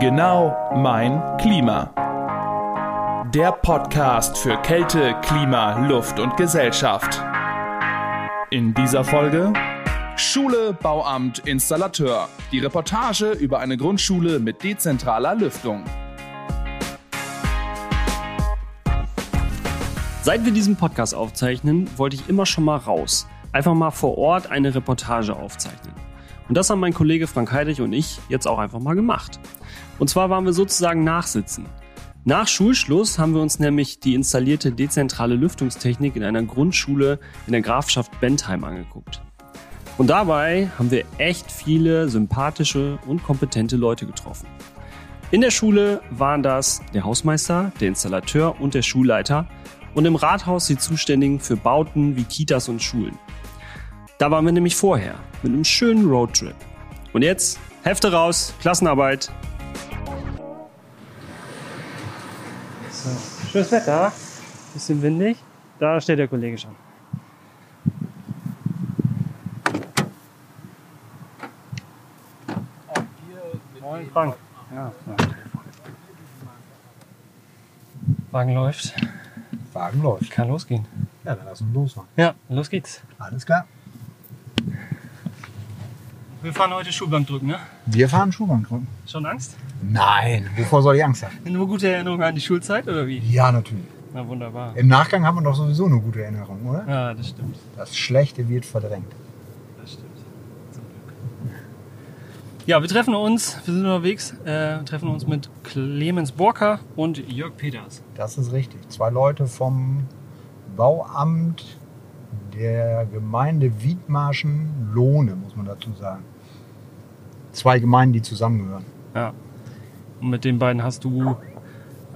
Genau mein Klima. Der Podcast für Kälte, Klima, Luft und Gesellschaft. In dieser Folge Schule, Bauamt, Installateur. Die Reportage über eine Grundschule mit dezentraler Lüftung. Seit wir diesen Podcast aufzeichnen, wollte ich immer schon mal raus. Einfach mal vor Ort eine Reportage aufzeichnen. Und das haben mein Kollege Frank Heidrich und ich jetzt auch einfach mal gemacht. Und zwar waren wir sozusagen nachsitzen. Nach Schulschluss haben wir uns nämlich die installierte dezentrale Lüftungstechnik in einer Grundschule in der Grafschaft Bentheim angeguckt. Und dabei haben wir echt viele sympathische und kompetente Leute getroffen. In der Schule waren das der Hausmeister, der Installateur und der Schulleiter und im Rathaus die Zuständigen für Bauten wie Kitas und Schulen. Da waren wir nämlich vorher mit einem schönen Roadtrip. Und jetzt Hefte raus, Klassenarbeit. So, schönes Wetter, bisschen windig. Da steht der Kollege schon. Moin Frank. Ja, Wagen läuft. Wagen läuft. Kann losgehen. Ja, dann lass uns losfahren. Ja, los geht's. Alles klar. Wir fahren heute Schulbank drücken, ne? Wir fahren Schuhbank drücken. Schon Angst? Nein, wovor soll ich Angst haben? Nur gute Erinnerungen an die Schulzeit oder wie? Ja, natürlich. Na wunderbar. Im Nachgang haben wir doch sowieso eine gute Erinnerung, oder? Ja, das stimmt. Das Schlechte wird verdrängt. Das stimmt. Zum Glück. Ja, wir treffen uns, wir sind unterwegs, äh, treffen uns mit Clemens Borka und Jörg Peters. Das ist richtig. Zwei Leute vom Bauamt der Gemeinde Wiedmarschen-Lohne, muss man dazu sagen. Zwei Gemeinden, die zusammengehören. Ja. Und mit den beiden hast du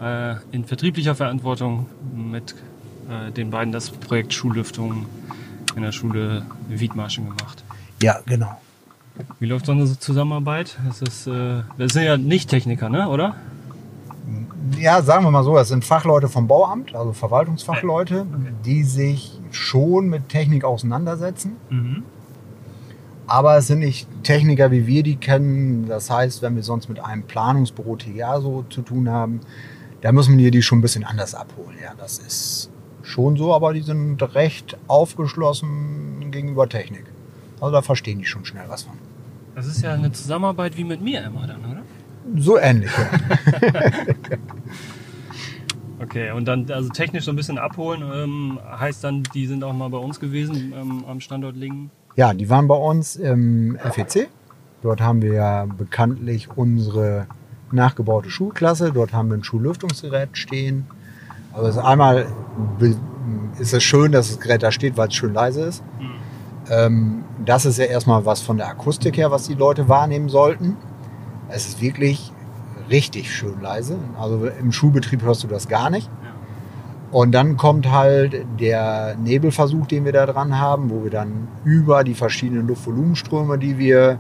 äh, in vertrieblicher Verantwortung mit äh, den beiden das Projekt Schullüftung in der Schule Wiedmarschen gemacht. Ja, genau. Wie läuft so eine Zusammenarbeit? Das, ist, äh, das sind ja nicht Techniker, ne? oder? Ja, sagen wir mal so, das sind Fachleute vom Bauamt, also Verwaltungsfachleute, die sich schon mit Technik auseinandersetzen. Mhm. Aber es sind nicht Techniker, wie wir die kennen. Das heißt, wenn wir sonst mit einem Planungsbüro TGA so zu tun haben, da müssen wir die schon ein bisschen anders abholen. Ja, das ist schon so, aber die sind recht aufgeschlossen gegenüber Technik. Also da verstehen die schon schnell was von. Das ist ja eine Zusammenarbeit wie mit mir immer dann, oder? So ähnlich, ja. Okay, und dann also technisch so ein bisschen abholen, ähm, heißt dann, die sind auch mal bei uns gewesen ähm, am Standort Lingen. Ja, die waren bei uns im FEC. Dort haben wir ja bekanntlich unsere nachgebaute Schulklasse. Dort haben wir ein Schullüftungsgerät stehen. Also einmal ist es schön, dass das Gerät da steht, weil es schön leise ist. Ähm, das ist ja erstmal was von der Akustik her, was die Leute wahrnehmen sollten. Es ist wirklich richtig schön leise. Also im Schulbetrieb hörst du das gar nicht. Und dann kommt halt der Nebelversuch, den wir da dran haben, wo wir dann über die verschiedenen Luftvolumenströme, die wir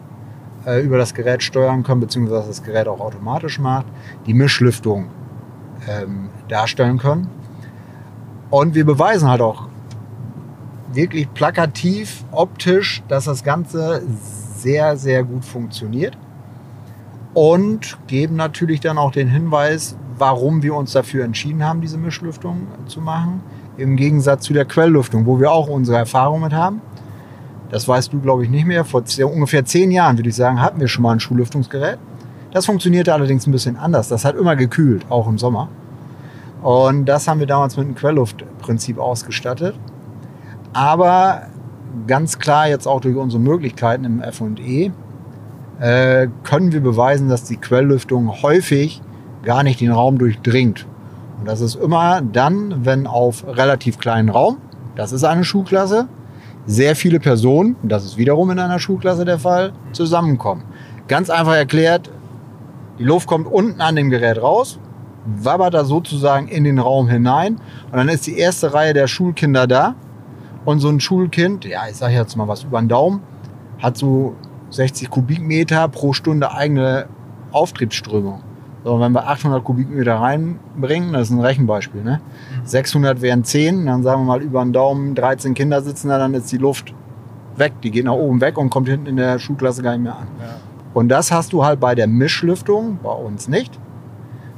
äh, über das Gerät steuern können, beziehungsweise das Gerät auch automatisch macht, die Mischlüftung ähm, darstellen können. Und wir beweisen halt auch wirklich plakativ, optisch, dass das Ganze sehr, sehr gut funktioniert. Und geben natürlich dann auch den Hinweis, warum wir uns dafür entschieden haben, diese Mischlüftung zu machen. Im Gegensatz zu der Quelllüftung, wo wir auch unsere Erfahrung mit haben. Das weißt du, glaube ich, nicht mehr. Vor ungefähr zehn Jahren, würde ich sagen, hatten wir schon mal ein Schullüftungsgerät. Das funktionierte allerdings ein bisschen anders. Das hat immer gekühlt, auch im Sommer. Und das haben wir damals mit einem Quellluftprinzip ausgestattet. Aber ganz klar jetzt auch durch unsere Möglichkeiten im F&E äh, können wir beweisen, dass die Quelllüftung häufig gar nicht den Raum durchdringt. Und das ist immer dann, wenn auf relativ kleinen Raum, das ist eine Schulklasse, sehr viele Personen, das ist wiederum in einer Schulklasse der Fall, zusammenkommen. Ganz einfach erklärt, die Luft kommt unten an dem Gerät raus, wabbert da sozusagen in den Raum hinein und dann ist die erste Reihe der Schulkinder da und so ein Schulkind, ja, ich sage jetzt mal was über den Daumen, hat so 60 Kubikmeter pro Stunde eigene Auftriebsströmung. So, wenn wir 800 Kubikmeter reinbringen, das ist ein Rechenbeispiel, ne? 600 wären 10, dann sagen wir mal über den Daumen 13 Kinder sitzen da, dann ist die Luft weg. Die geht nach oben weg und kommt hinten in der Schulklasse gar nicht mehr an. Und das hast du halt bei der Mischlüftung, bei uns nicht.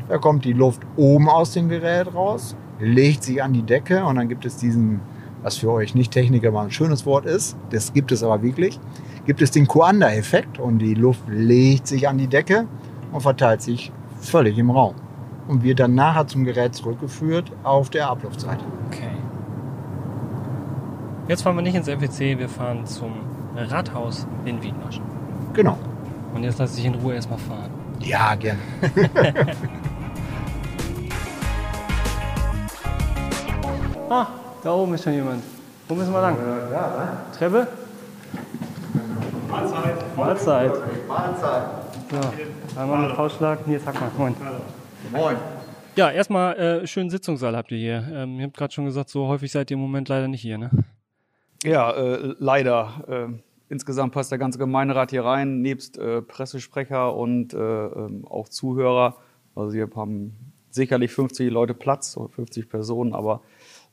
Da kommt die Luft oben aus dem Gerät raus, legt sich an die Decke und dann gibt es diesen, was für euch nicht Techniker mal ein schönes Wort ist, das gibt es aber wirklich, gibt es den Coanda-Effekt und die Luft legt sich an die Decke und verteilt sich völlig im Raum und wird dann nachher zum Gerät zurückgeführt auf der Abluftseite. Okay. Jetzt fahren wir nicht ins FEC, wir fahren zum Rathaus in Wiedmarsch. Genau. Und jetzt lasse ich in Ruhe erstmal fahren. Ja, gerne. Ah, da oben ist schon jemand. Wo müssen wir lang? Treppe? Mahlzeit. Mahlzeit. Mahlzeit. So, einmal mit Faustschlag. Hier, sag mal, moin. Moin. Ja, erstmal äh, schönen Sitzungssaal habt ihr hier. Ähm, ihr habt gerade schon gesagt, so häufig seid ihr im Moment leider nicht hier, ne? Ja, äh, leider. Äh, insgesamt passt der ganze Gemeinderat hier rein, nebst äh, Pressesprecher und äh, ähm, auch Zuhörer. Also wir haben sicherlich 50 Leute Platz, oder 50 Personen, aber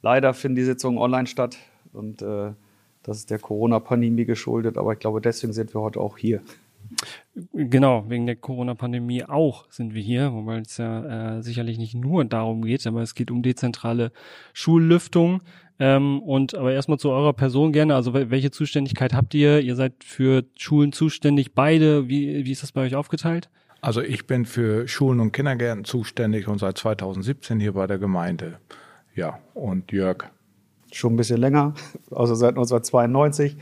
leider finden die Sitzungen online statt und äh, das ist der Corona-Pandemie geschuldet, aber ich glaube, deswegen sind wir heute auch hier. Genau, wegen der Corona-Pandemie auch sind wir hier, wobei es ja äh, sicherlich nicht nur darum geht, aber es geht um dezentrale Schullüftung. Ähm, und aber erstmal zu eurer Person gerne. Also wel- welche Zuständigkeit habt ihr? Ihr seid für Schulen zuständig, beide. Wie, wie ist das bei euch aufgeteilt? Also ich bin für Schulen und Kindergärten zuständig und seit 2017 hier bei der Gemeinde. Ja, und Jörg. Schon ein bisschen länger, also seit 1992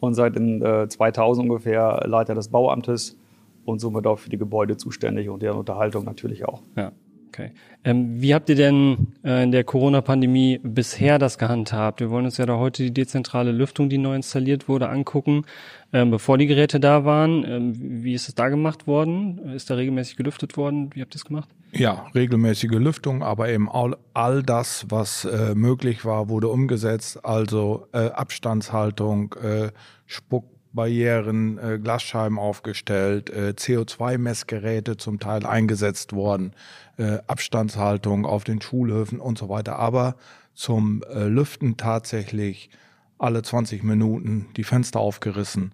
und seit in, äh, 2000 ungefähr Leiter des Bauamtes und somit auch für die Gebäude zuständig und deren Unterhaltung natürlich auch. Ja, okay. Ähm, wie habt ihr denn äh, in der Corona-Pandemie bisher das gehandhabt? Wir wollen uns ja da heute die dezentrale Lüftung, die neu installiert wurde, angucken, ähm, bevor die Geräte da waren. Ähm, wie ist es da gemacht worden? Ist da regelmäßig gelüftet worden? Wie habt ihr es gemacht? Ja, regelmäßige Lüftung, aber eben all, all das, was äh, möglich war, wurde umgesetzt. Also äh, Abstandshaltung, äh, Spuckbarrieren, äh, Glasscheiben aufgestellt, äh, CO2-Messgeräte zum Teil eingesetzt worden, äh, Abstandshaltung auf den Schulhöfen und so weiter. Aber zum äh, Lüften tatsächlich alle 20 Minuten die Fenster aufgerissen,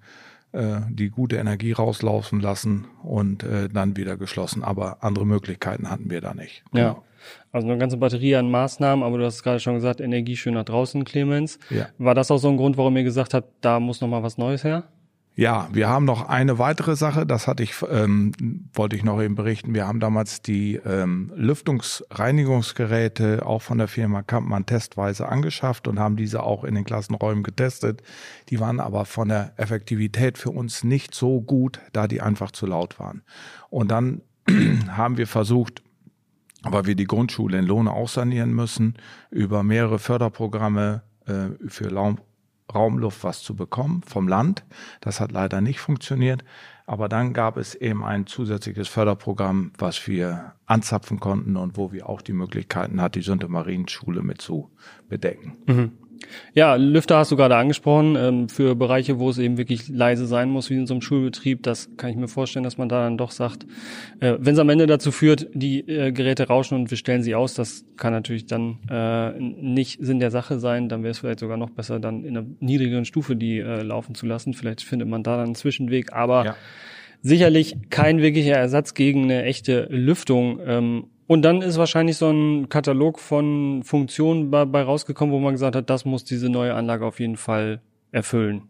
äh, die gute Energie rauslaufen lassen und äh, dann wieder geschlossen. Aber andere Möglichkeiten hatten wir da nicht. Ja. Also eine ganze Batterie an Maßnahmen, aber du hast es gerade schon gesagt, Energie schön nach draußen, Clemens. Ja. War das auch so ein Grund, warum ihr gesagt habt, da muss noch mal was Neues her? Ja, wir haben noch eine weitere Sache, das hatte ich, ähm, wollte ich noch eben berichten. Wir haben damals die ähm, Lüftungsreinigungsgeräte auch von der Firma Kampmann testweise angeschafft und haben diese auch in den Klassenräumen getestet. Die waren aber von der Effektivität für uns nicht so gut, da die einfach zu laut waren. Und dann haben wir versucht, weil wir die Grundschule in Lohne auch sanieren müssen, über mehrere Förderprogramme äh, für Raum, Raumluft was zu bekommen vom Land. Das hat leider nicht funktioniert. Aber dann gab es eben ein zusätzliches Förderprogramm, was wir anzapfen konnten und wo wir auch die Möglichkeiten hatten, die Sünde Marienschule mit zu bedecken. Ja, Lüfter hast du gerade angesprochen, ähm, für Bereiche, wo es eben wirklich leise sein muss, wie in so einem Schulbetrieb, das kann ich mir vorstellen, dass man da dann doch sagt, äh, wenn es am Ende dazu führt, die äh, Geräte rauschen und wir stellen sie aus, das kann natürlich dann äh, nicht Sinn der Sache sein, dann wäre es vielleicht sogar noch besser, dann in einer niedrigeren Stufe die laufen zu lassen. Vielleicht findet man da dann einen Zwischenweg, aber Ja. sicherlich kein wirklicher Ersatz gegen eine echte Lüftung. Ähm, und dann ist wahrscheinlich so ein Katalog von Funktionen bei, bei rausgekommen, wo man gesagt hat, das muss diese neue Anlage auf jeden Fall erfüllen.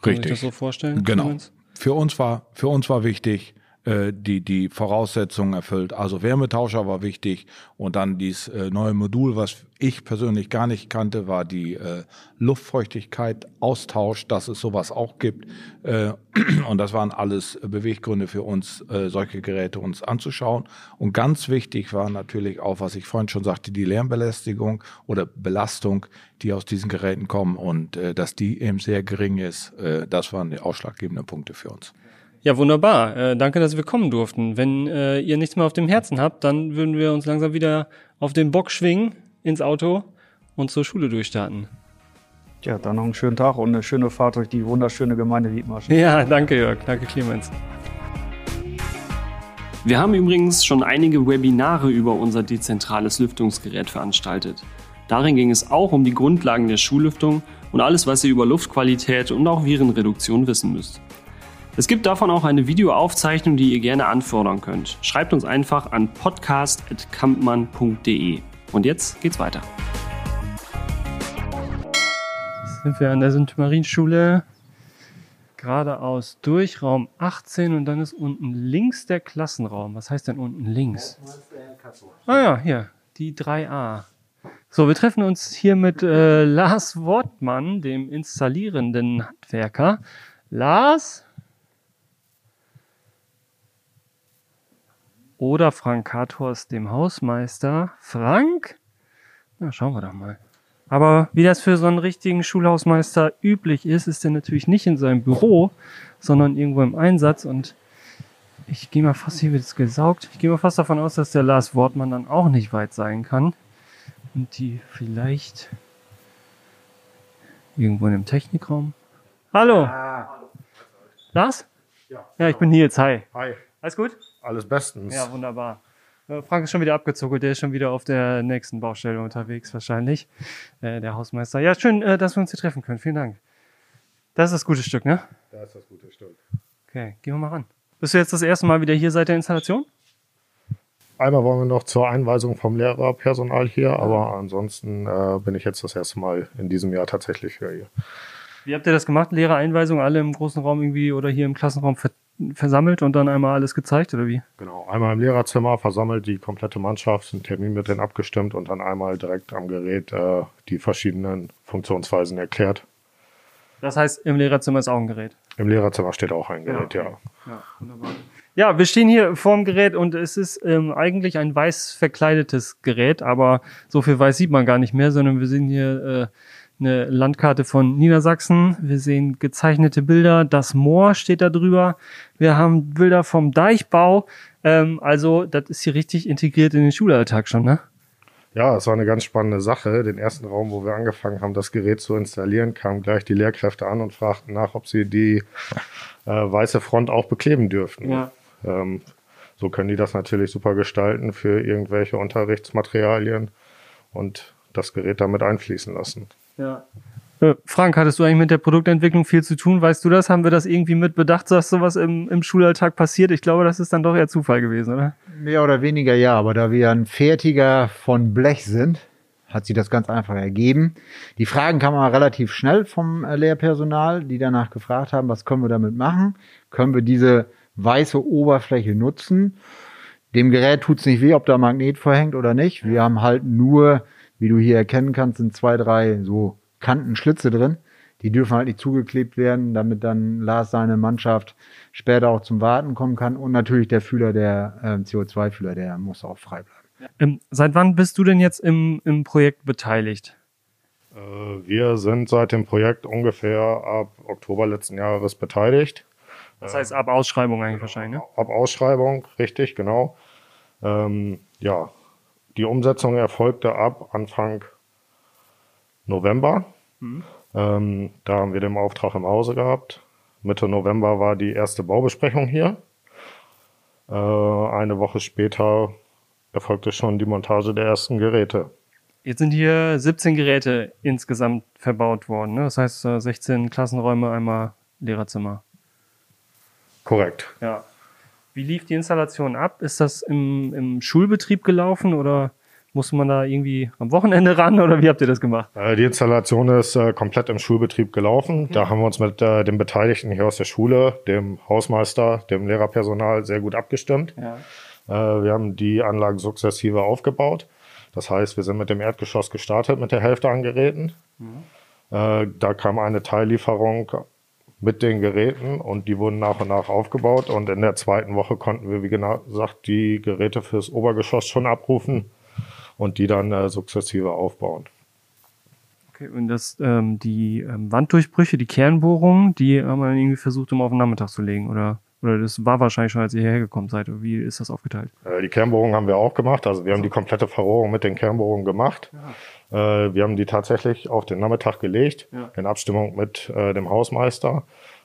Kann man sich Richtig. das so vorstellen? Genau. Für uns war, für uns war wichtig, äh, die, die Voraussetzungen erfüllt. Also Wärmetauscher war wichtig und dann dieses äh, neue Modul, was ich persönlich gar nicht kannte, war die äh, Luftfeuchtigkeit, Austausch, dass es sowas auch gibt. Äh, und das waren alles Beweggründe für uns, äh, solche Geräte uns anzuschauen. Und ganz wichtig war natürlich auch, was ich vorhin schon sagte, die Lärmbelästigung oder Belastung, die aus diesen Geräten kommen und äh, dass die eben sehr gering ist. Äh, das waren die ausschlaggebenden Punkte für uns. Ja, wunderbar. Äh, danke, dass wir kommen durften. Wenn äh, ihr nichts mehr auf dem Herzen habt, dann würden wir uns langsam wieder auf den Bock schwingen, ins Auto und zur Schule durchstarten. Ja, dann noch einen schönen Tag und eine schöne Fahrt durch die wunderschöne Gemeinde Wiedmarsch. Ja, danke Jörg, danke Clemens. Wir haben übrigens schon einige Webinare über unser dezentrales Lüftungsgerät veranstaltet. Darin ging es auch um die Grundlagen der Schullüftung und alles, was ihr über Luftqualität und auch Virenreduktion wissen müsst. Es gibt davon auch eine Videoaufzeichnung, die ihr gerne anfordern könnt. Schreibt uns einfach an podcast.kampmann.de. Und jetzt geht's weiter. Jetzt sind wir an der St. Marienschule geradeaus durch Raum 18 und dann ist unten links der Klassenraum. Was heißt denn unten links? Ah ja, hier, die 3a. So, wir treffen uns hier mit äh, Lars Wortmann, dem installierenden Handwerker. Lars? Oder Frank Kathorst, dem Hausmeister. Frank? Na, schauen wir doch mal. Aber wie das für so einen richtigen Schulhausmeister üblich ist, ist er natürlich nicht in seinem Büro, sondern irgendwo im Einsatz. Und ich gehe mal fast, hier wird es gesaugt. Ich gehe mal fast davon aus, dass der Lars Wortmann dann auch nicht weit sein kann. Und die vielleicht irgendwo in dem Technikraum. Hallo. Ah. Lars? Ja. Ja, ich bin hier jetzt. Hi. Hi, Alles gut? Alles bestens. Ja, wunderbar. Äh, Frank ist schon wieder abgezuckelt, der ist schon wieder auf der nächsten Baustelle unterwegs, wahrscheinlich. Äh, der Hausmeister. Ja, schön, äh, dass wir uns hier treffen können. Vielen Dank. Das ist das gute Stück, ne? Da ist das gute Stück. Okay, gehen wir mal ran. Bist du jetzt das erste Mal wieder hier seit der Installation? Einmal wollen wir noch zur Einweisung vom Lehrerpersonal hier, aber ansonsten äh, bin ich jetzt das erste Mal in diesem Jahr tatsächlich hier. Wie habt ihr das gemacht? Lehrereinweisung, alle im großen Raum irgendwie oder hier im Klassenraum versammelt und dann einmal alles gezeigt oder wie? Genau, einmal im Lehrerzimmer versammelt die komplette Mannschaft, einen Termin mit denen abgestimmt und dann einmal direkt am Gerät äh, die verschiedenen Funktionsweisen erklärt. Das heißt, im Lehrerzimmer ist auch ein Gerät. Im Lehrerzimmer steht auch ein Gerät, ja. Ja, wunderbar. Ja, wir stehen hier vorm Gerät und es ist ähm, eigentlich ein weiß verkleidetes Gerät, aber so viel weiß sieht man gar nicht mehr, sondern wir sehen hier äh, eine Landkarte von Niedersachsen. Wir sehen gezeichnete Bilder, das Moor steht da drüber. Wir haben Bilder vom Deichbau. Ähm, also das ist hier richtig integriert in den Schulalltag schon, ne? Ja, es war eine ganz spannende Sache. Den ersten Raum, wo wir angefangen haben, das Gerät zu installieren, kamen gleich die Lehrkräfte an und fragten nach, ob sie die äh, weiße Front auch bekleben dürften. Ja. Ähm, so können die das natürlich super gestalten für irgendwelche Unterrichtsmaterialien und das Gerät damit einfließen lassen. Ja. Äh, Frank, hattest du eigentlich mit der Produktentwicklung viel zu tun? Weißt du das? Haben wir das irgendwie mit bedacht, dass sowas im, im Schulalltag passiert? Ich glaube, das ist dann doch eher Zufall gewesen, oder? Mehr oder weniger ja, aber da wir ein Fertiger von Blech sind, hat sich das ganz einfach ergeben. Die Fragen kamen aber relativ schnell vom äh, Lehrpersonal, die danach gefragt haben, was können wir damit machen? Können wir diese weiße Oberfläche nutzen? Dem Gerät tut's nicht weh, ob da Magnet verhängt oder nicht. Wir haben halt nur, wie du hier erkennen kannst, sind zwei, drei so Kantenschlitze drin. Die dürfen halt nicht zugeklebt werden, damit dann Lars seine Mannschaft später auch zum Warten kommen kann. Und natürlich der Fühler, der äh, CO2-Fühler, der muss auch frei bleiben. Ähm, seit wann bist du denn jetzt im, im Projekt beteiligt? Äh, wir sind seit dem Projekt ungefähr ab Oktober letzten Jahres beteiligt. Das heißt ab Ausschreibung eigentlich wahrscheinlich, ne? Ab Ausschreibung, richtig, genau. Ähm, ja, die Umsetzung erfolgte ab Anfang November. Ähm, da haben wir den Auftrag im Hause gehabt. Mitte November war die erste Baubesprechung hier. Äh, eine Woche später erfolgte schon die Montage der ersten Geräte. Jetzt sind hier 17 Geräte insgesamt verbaut worden. Ne? Das heißt äh, 16 Klassenräume, einmal Lehrerzimmer. Korrekt. Ja. Wie lief die Installation ab? Ist das im, im Schulbetrieb gelaufen oder musste man da irgendwie am Wochenende ran oder wie habt ihr das gemacht? Äh, Die Installation ist äh, komplett im Schulbetrieb gelaufen. Da haben wir uns mit äh, den Beteiligten hier aus der Schule, dem Hausmeister, dem Lehrerpersonal sehr gut abgestimmt. Ja. Äh, wir haben die Anlagen sukzessive aufgebaut. Das heißt, wir sind mit dem Erdgeschoss gestartet mit der Hälfte an Geräten. Äh, da kam eine Teillieferung mit den Geräten und die wurden nach und nach aufgebaut. Und in der zweiten Woche konnten wir, wie gesagt, die Geräte fürs Obergeschoss schon abrufen und die dann äh, sukzessive aufbauen. Okay, und das, ähm, die ähm, Wanddurchbrüche, die Kernbohrungen, die haben wir dann irgendwie versucht, um auf den Nachmittag zu legen, oder? Oder das war wahrscheinlich schon, als ihr hierher gekommen seid. Oder wie ist das aufgeteilt? Äh, Die Kernbohrung haben wir auch gemacht. Also wir haben die komplette Verrohrung mit den Kernbohrungen gemacht. Äh, Wir haben die tatsächlich auf den Nachmittag gelegt, Ja. in Abstimmung mit äh, dem Hausmeister.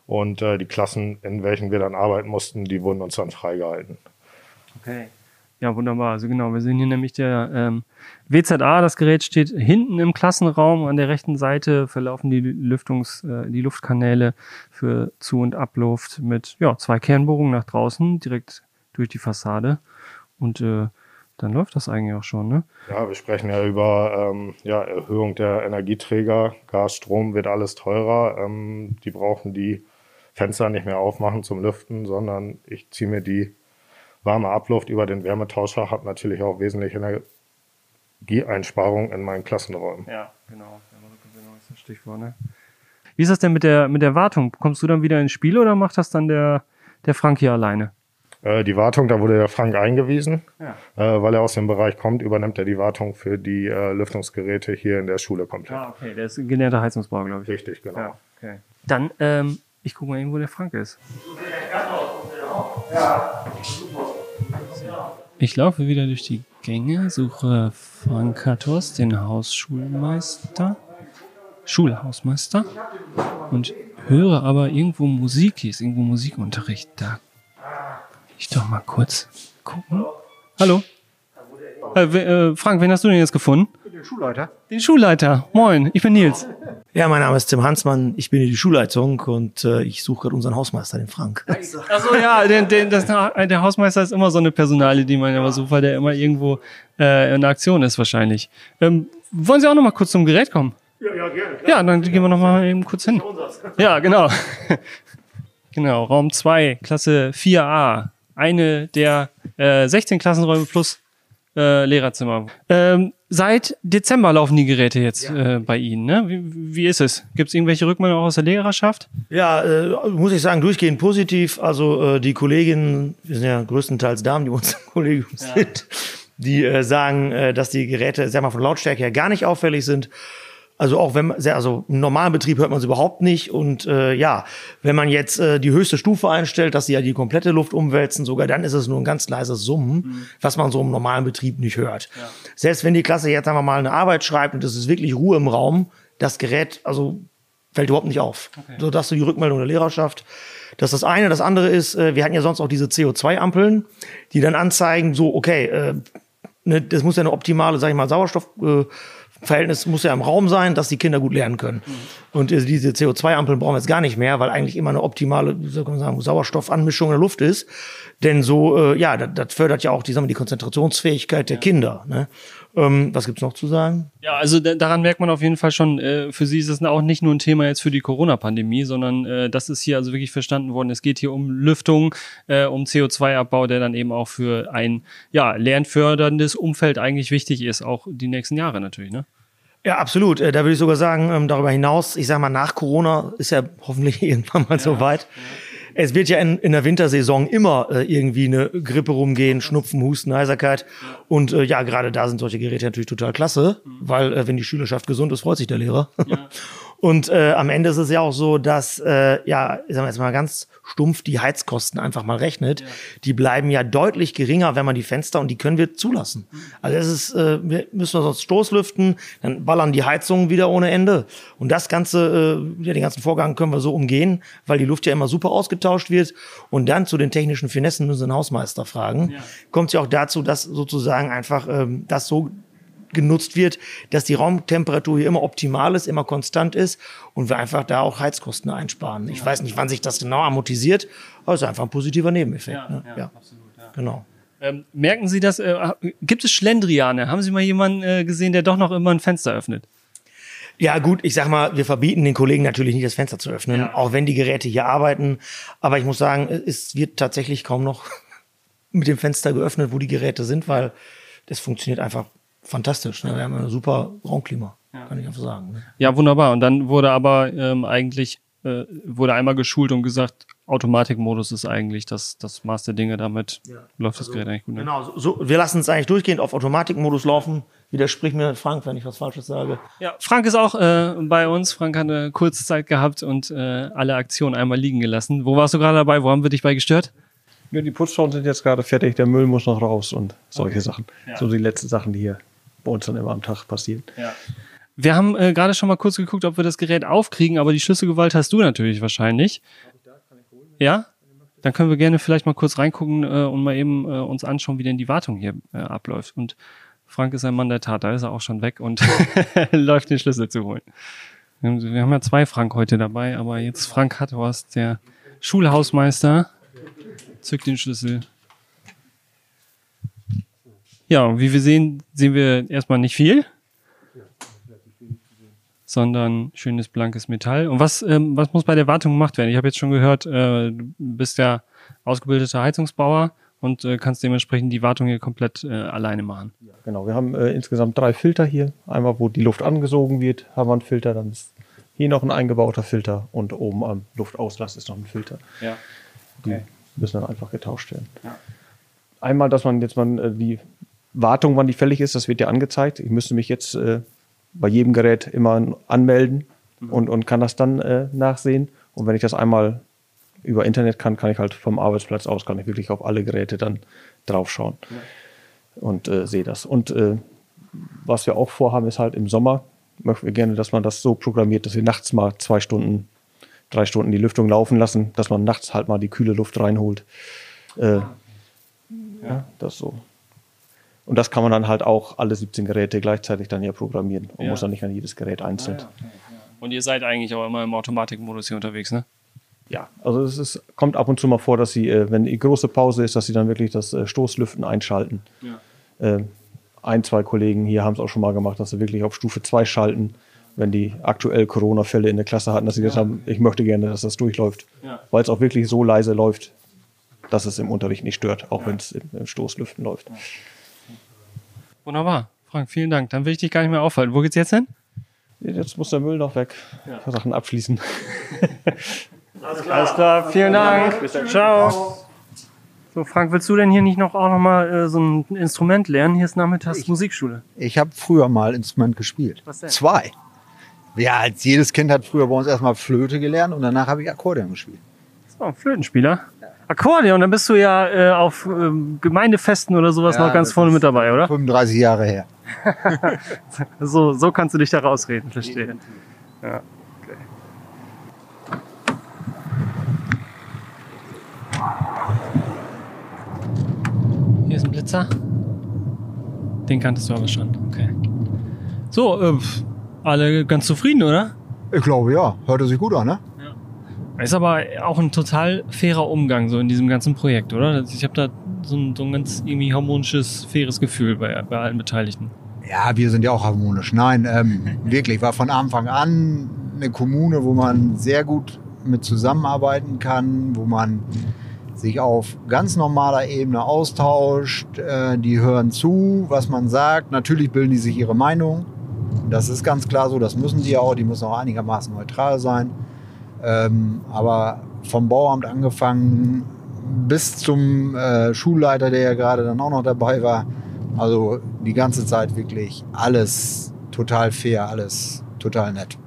Und äh, die Klassen, in welchen wir dann arbeiten mussten, die wurden uns dann freigehalten. Okay. Ja, wunderbar. Also genau, wir sehen hier nämlich der ähm, WZA, das Gerät steht hinten im Klassenraum. An der rechten Seite verlaufen die Lüftungs, äh, die Luftkanäle für Zu- und Abluft mit ja, zwei Kernbohrungen nach draußen, direkt durch die Fassade. Und äh, dann läuft das eigentlich auch schon, ne? Ja, wir sprechen ja über ähm, ja, Erhöhung der Energieträger. Gas, Strom wird alles teurer. Ähm, die brauchen die Fenster nicht mehr aufmachen zum Lüften, sondern ich ziehe mir die warme Abluft über den Wärmetauscher, habe natürlich auch wesentlich Energieeinsparung in meinen Klassenräumen. Ja, genau. genau ist das Stichwort, ne? Wie ist das denn mit der, mit der Wartung? Kommst du dann wieder ins Spiel oder macht das dann der, der Frank hier alleine? Äh, die Wartung, da wurde der Frank eingewiesen, Ja. äh, weil er aus dem Bereich kommt, übernimmt er die Wartung für die äh, Lüftungsgeräte hier in der Schule komplett. Ah, okay. Der ist gelernter Heizungsbauer, glaube ich. Richtig, genau. Ja, okay. Dann, ähm, ich gucke mal eben, wo der Frank ist. Ich laufe wieder durch die Gänge, suche Frank Katos, den Hausschulmeister, Schulhausmeister und höre aber irgendwo Musik, hier ist irgendwo Musikunterricht. Da ich doch mal kurz gucken. Hallo? Äh, äh, Frank, wen hast du denn jetzt gefunden? Den Schulleiter. Den Schulleiter. Moin, ich bin Nils. Ja, mein Name ist Tim Hansmann, ich bin hier die Schulleitung und äh, ich suche gerade unseren Hausmeister, den Frank. Achso, ja, den, den, das, der Hausmeister ist immer so eine Personalie, die man aber sucht, weil der immer irgendwo äh, in der Aktion ist wahrscheinlich. Ähm, wollen Sie auch noch mal kurz zum Gerät kommen? Ja, ja, gerne. Ja, dann gehen wir noch mal eben kurz hin. Ja, genau. genau, Raum 2, Klasse 4a. Eine der äh, 16 Klassenräume plus äh, Lehrerzimmer. Ähm, seit Dezember laufen die Geräte jetzt äh, bei Ihnen. Ne? Wie, wie ist es? Gibt es irgendwelche Rückmeldungen auch aus der Lehrerschaft? Ja, äh, muss ich sagen, durchgehend positiv. Also äh, die Kolleginnen, wir sind ja größtenteils Damen, die uns im Kollegium sind, die äh, sagen, äh, dass die Geräte, sag mal, von Lautstärke her gar nicht auffällig sind. Also auch wenn man, also im normalen Betrieb hört man sie überhaupt nicht. Und äh, ja, wenn man jetzt äh, die höchste Stufe einstellt, dass sie ja die komplette Luft umwälzen, sogar dann ist es nur ein ganz leises Summen, was man so im normalen Betrieb nicht hört. Selbst wenn die Klasse jetzt einfach mal eine Arbeit schreibt und es ist wirklich Ruhe im Raum, das Gerät, also fällt überhaupt nicht auf. So dass du die Rückmeldung der Lehrerschaft. Das ist das eine. Das andere ist, äh, wir hatten ja sonst auch diese CO2-Ampeln, die dann anzeigen, so, okay, äh, ne, das muss ja eine optimale, sag ich mal, Sauerstoffverhältnis äh, Verhältnis muss ja im Raum sein, dass die Kinder gut lernen können. Und äh, diese CO2-Ampeln brauchen wir jetzt gar nicht mehr, weil eigentlich immer eine optimale, wie soll man sagen, Sauerstoffanmischung in der Luft ist. Denn so, äh, ja, das, das fördert ja auch die, sagen wir, die Konzentrationsfähigkeit der Kinder. Ne? Ähm, was gibt's noch zu sagen? Ja, also da, daran merkt man auf jeden Fall schon, äh, für Sie ist es auch nicht nur ein Thema jetzt für die Corona-Pandemie, sondern äh, das ist hier also wirklich verstanden worden. Es geht hier um Lüftung, äh, um CO2-Abbau, der dann eben auch für ein ja, lernförderndes Umfeld eigentlich wichtig ist, auch die nächsten Jahre natürlich. Ne? Ja, absolut. Äh, Da würde ich sogar sagen, ähm, darüber hinaus, ich sage mal, nach Corona ist ja hoffentlich irgendwann mal so weit. Es wird ja in, in der Wintersaison immer äh, irgendwie eine Grippe rumgehen, Schnupfen, Husten, Heiserkeit. Und äh, ja, gerade da sind solche Geräte natürlich total klasse, weil äh, wenn die Schülerschaft gesund ist, freut sich der Lehrer. Und äh, am Ende ist es ja auch so, dass, äh, ja, ich sag mal jetzt mal ganz stumpf, die Heizkosten einfach mal rechnet. Die bleiben ja deutlich geringer, wenn man die Fenster, und die können wir zulassen. Also es ist, äh, wir müssen wir sonst Stoßlüften, dann ballern die Heizungen wieder ohne Ende. Und das Ganze, äh, ja, den ganzen Vorgang können wir so umgehen, weil die Luft ja immer super ausgetauscht wird. Und dann zu den technischen Finessen müssen wir den Hausmeister fragen. Kommt es ja auch dazu, dass sozusagen einfach ähm, das so genutzt wird, dass die Raumtemperatur hier immer optimal ist, immer konstant ist und wir einfach da auch Heizkosten einsparen. Ich weiß nicht, wann sich das genau amortisiert, aber es ist einfach ein positiver Nebeneffekt. ne? ja, Genau. Ähm, merken Sie das, äh, gibt es Schlendriane? Haben Sie mal jemanden äh, gesehen, der doch noch immer ein Fenster öffnet? Ja, gut, ich sag mal, wir verbieten den Kollegen natürlich nicht, das Fenster zu öffnen, auch wenn die Geräte hier arbeiten. Aber ich muss sagen, es wird tatsächlich kaum noch mit dem Fenster geöffnet, wo die Geräte sind, weil das funktioniert einfach fantastisch. Ne? Wir haben ein super Raumklima, kann ich einfach sagen. Ne? Ja, wunderbar. Und dann wurde aber ähm, eigentlich, äh, wurde einmal geschult und gesagt, Automatikmodus ist eigentlich das, das Maß der Dinge, damit läuft das Gerät eigentlich gut. Ne? Genau, so, so, wir lassen es eigentlich durchgehend auf Automatikmodus laufen. Widersprich mir, Frank, wenn ich was Falsches sage. Ja, Frank ist auch äh, bei uns. Frank hat eine kurze Zeit gehabt und äh, alle Aktionen einmal liegen gelassen. Wo warst du gerade dabei? Wo haben wir dich bei gestört? Ja, die Putzfrauen sind jetzt gerade fertig, der Müll muss noch raus und solche Sachen. So die letzten Sachen, die hier bei uns dann immer am Tag passieren. Wir haben äh, gerade schon mal kurz geguckt, ob wir das Gerät aufkriegen, aber die Schlüsselgewalt hast du natürlich wahrscheinlich. Ja? dann können wir gerne vielleicht mal kurz reingucken äh, und mal eben äh, uns anschauen, wie denn die Wartung hier äh, abläuft. Und Frank ist ein Mann der Tat, da ist er auch schon weg und läuft den Schlüssel zu holen. Wir haben, ja zwei Frank heute dabei, aber jetzt Frank Hatthorst, der Schulhausmeister, zückt den Schlüssel. Ja, wie wir sehen, sehen wir erstmal nicht viel, sondern schönes blankes Metall. Und was, ähm, was muss bei der Wartung gemacht werden? Ich habe jetzt schon gehört, äh, du bist ja ausgebildeter Heizungsbauer und äh, kannst dementsprechend die Wartung hier komplett äh, alleine machen. Genau, wir haben äh, insgesamt drei Filter hier. Einmal, wo die Luft angesogen wird, haben wir einen Filter, dann ist hier noch ein eingebauter Filter und oben am Luftauslass ist noch ein Filter. Ja. Die müssen dann einfach getauscht werden. Einmal, dass man jetzt mal äh, die Wartung, wann die fällig ist, das wird ja angezeigt. Ich müsste mich jetzt äh, bei jedem Gerät immer anmelden und, und kann das dann äh, nachsehen. Und wenn ich das einmal über Internet kann, kann ich halt vom Arbeitsplatz aus, kann ich wirklich auf alle Geräte dann draufschauen und äh, sehe das. Und äh, was wir auch vorhaben, ist halt im Sommer, möchten wir gerne, dass man das so programmiert, dass wir nachts mal zwei Stunden, drei Stunden die Lüftung laufen lassen, dass man nachts halt mal die kühle Luft reinholt. Äh, ja, das so. Und das kann man dann halt auch alle 17 Geräte gleichzeitig dann ja programmieren und Ja. muss dann nicht an jedes Gerät einzeln. Und ihr seid eigentlich auch immer im Automatikmodus hier unterwegs, ne? Ja, also es ist, kommt ab und zu mal vor, dass sie, äh, wenn die große Pause ist, dass sie dann wirklich das äh, Stoßlüften einschalten. Äh, ein, zwei Kollegen hier haben es auch schon mal gemacht, dass sie wirklich auf Stufe 2 schalten, wenn die aktuell Corona-Fälle in der Klasse hatten, dass sie gesagt haben, ich möchte gerne, dass das durchläuft. Ja. Weil es auch wirklich so leise läuft, dass es im Unterricht nicht stört, auch wenn es im Stoßlüften läuft. Wunderbar. Frank, vielen Dank. Dann will ich dich gar nicht mehr aufhalten. Wo geht's jetzt hin? Jetzt muss der Müll noch weg. Sachen abschließen. Alles klar, vielen Dank. Ciao. So, Frank, willst du denn hier nicht noch auch noch mal äh, so ein Instrument lernen? Hier ist nachmittags Musikschule. Ich habe früher mal Instrument gespielt. Was denn? Zwei. Ja, als jedes Kind hat früher bei uns erstmal Flöte gelernt und danach habe ich Akkordeon gespielt. So, ein Flötenspieler. Akkordeon, dann bist du ja äh, auf ähm, Gemeindefesten oder sowas Ja, noch ganz vorne mit dabei, oder? 35 Jahre her. So, so kannst du dich da rausreden, verstehe. Ja, okay. Hier ist ein Blitzer. Den kanntest du aber schon, okay. So, äh, alle ganz zufrieden, oder? Ich glaube ja. Hörte sich gut an, ne? Ist aber auch ein total fairer Umgang so in diesem ganzen Projekt, oder? Ich habe da so ein, so ein ganz irgendwie harmonisches, faires Gefühl bei, bei allen Beteiligten. Ja, wir sind ja auch harmonisch. Nein, ähm, wirklich, war von Anfang an eine Kommune, wo man sehr gut mit zusammenarbeiten kann, wo man sich auf ganz normaler Ebene austauscht. Äh, die hören zu, was man sagt. Natürlich bilden die sich ihre Meinung. Das ist ganz klar so, das müssen die auch. Die müssen auch einigermaßen neutral sein. Ähm, aber vom Bauamt angefangen bis zum äh, Schulleiter, der ja gerade dann auch noch dabei war. Also die ganze Zeit wirklich alles total fair, alles total nett.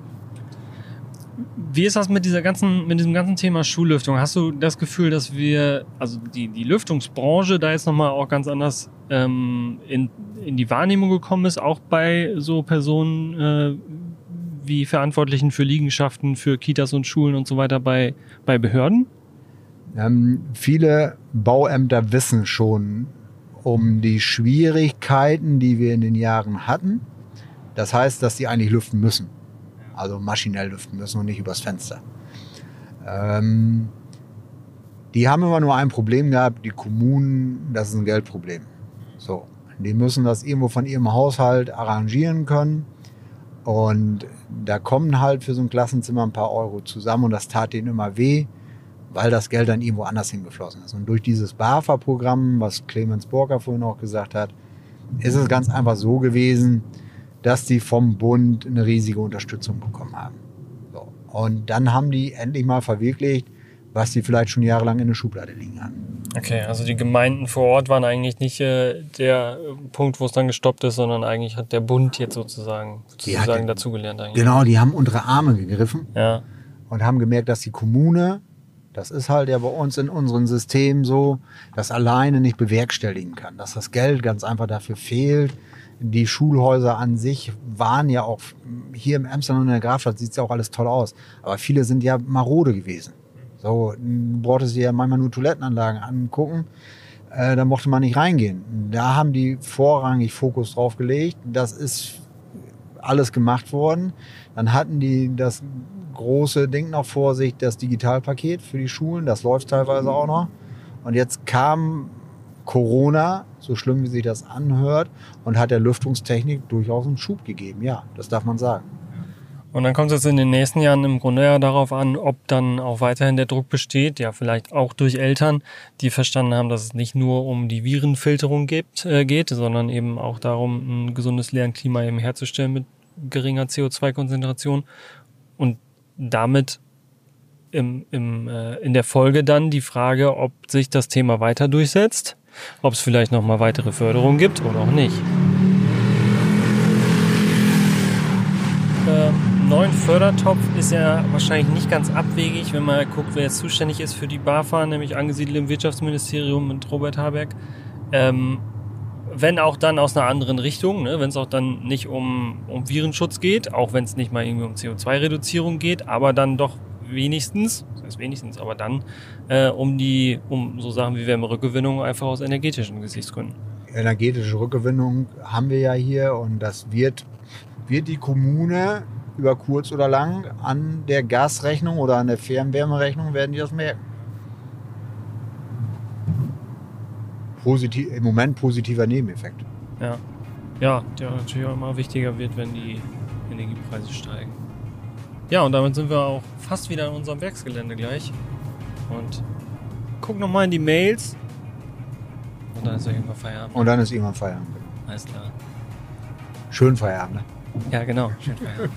Wie ist das mit dieser ganzen, mit diesem ganzen Thema Schullüftung? Hast du das Gefühl, dass wir, also die, die Lüftungsbranche da jetzt nochmal auch ganz anders ähm, in, in die Wahrnehmung gekommen ist, auch bei so Personen äh, wie Verantwortlichen für Liegenschaften, für Kitas und Schulen und so weiter bei, bei Behörden? Ähm, viele Bauämter wissen schon um die Schwierigkeiten, die wir in den Jahren hatten. Das heißt, dass die eigentlich lüften müssen. Also maschinell lüften müssen und nicht übers Fenster. Ähm, die haben immer nur ein Problem gehabt, die Kommunen, das ist ein Geldproblem. So, die müssen das irgendwo von ihrem Haushalt arrangieren können. Und da kommen halt für so ein Klassenzimmer ein paar Euro zusammen und das tat denen immer weh, weil das Geld dann irgendwo anders hingeflossen ist. Und durch dieses BAFA-Programm, was Clemens Borger vorhin auch gesagt hat, ist es ganz einfach so gewesen, dass die vom Bund eine riesige Unterstützung bekommen haben. So. Und dann haben die endlich mal verwirklicht, was die vielleicht schon jahrelang in der Schublade liegen hatten. Okay, also die Gemeinden vor Ort waren eigentlich nicht äh, der äh, Punkt, wo es dann gestoppt ist, sondern eigentlich hat der Bund jetzt sozusagen, sozusagen dazugelernt eigentlich. Genau, die haben untere Arme gegriffen Ja. und haben gemerkt, dass die Kommune, das ist halt ja bei uns in unserem System so, das alleine nicht bewerkstelligen kann, dass das Geld ganz einfach dafür fehlt. Die Schulhäuser an sich waren ja auch, hier im Emsland und in der Grafstadt sieht es ja auch alles toll aus, aber viele sind ja marode gewesen. So, du brauchtest dir ja manchmal nur Toilettenanlagen angucken. Äh, da mochte man nicht reingehen. Da haben die vorrangig Fokus drauf gelegt. Das ist alles gemacht worden. Dann hatten die das große Ding noch vor sich, das Digitalpaket für die Schulen. Das läuft teilweise auch noch. Und jetzt kam Corona, so schlimm wie sich das anhört, und hat der Lüftungstechnik durchaus einen Schub gegeben. Ja, das darf man sagen. Und dann kommt es jetzt in den nächsten Jahren im Grunde ja darauf an, ob dann auch weiterhin der Druck besteht, ja vielleicht auch durch Eltern, die verstanden haben, dass es nicht nur um die Virenfilterung gibt, äh, geht, sondern eben auch darum, ein gesundes Lernklima eben herzustellen mit geringer CO2-Konzentration und damit im, im, äh, in der Folge dann die Frage, ob sich das Thema weiter durchsetzt, ob es vielleicht nochmal weitere Förderung gibt oder auch nicht. Äh, neuen Fördertopf ist ja wahrscheinlich nicht ganz abwegig, wenn man guckt, wer jetzt zuständig ist für die BAFA, nämlich angesiedelt im Wirtschaftsministerium mit Robert Habeck. Ähm, wenn auch dann aus einer anderen Richtung, ne? wenn es auch dann nicht um, um Virenschutz geht, auch wenn es nicht mal irgendwie um CO2-Reduzierung geht, aber dann doch wenigstens, das heißt wenigstens, aber dann äh, um die, um so Sachen wie Wärmerückgewinnung einfach aus energetischen Gesichtsgründen. Energetische Rückgewinnung haben wir ja hier und das wird, wird die Kommune über kurz oder lang an der Gasrechnung oder an der Fernwärmerechnung werden die das merken. Positiv, Im Moment positiver Nebeneffekt. Ja. Ja, der natürlich auch immer wichtiger wird, wenn die Energiepreise steigen. Ja, und damit sind wir auch fast wieder in unserem Werksgelände gleich. Und guck nochmal in die Mails. Und dann ist irgendwann Feierabend. Und dann ist irgendwann Feierabend. Alles klar. Schön Feierabend. Ne? Ja, genau. Schön Feierabend.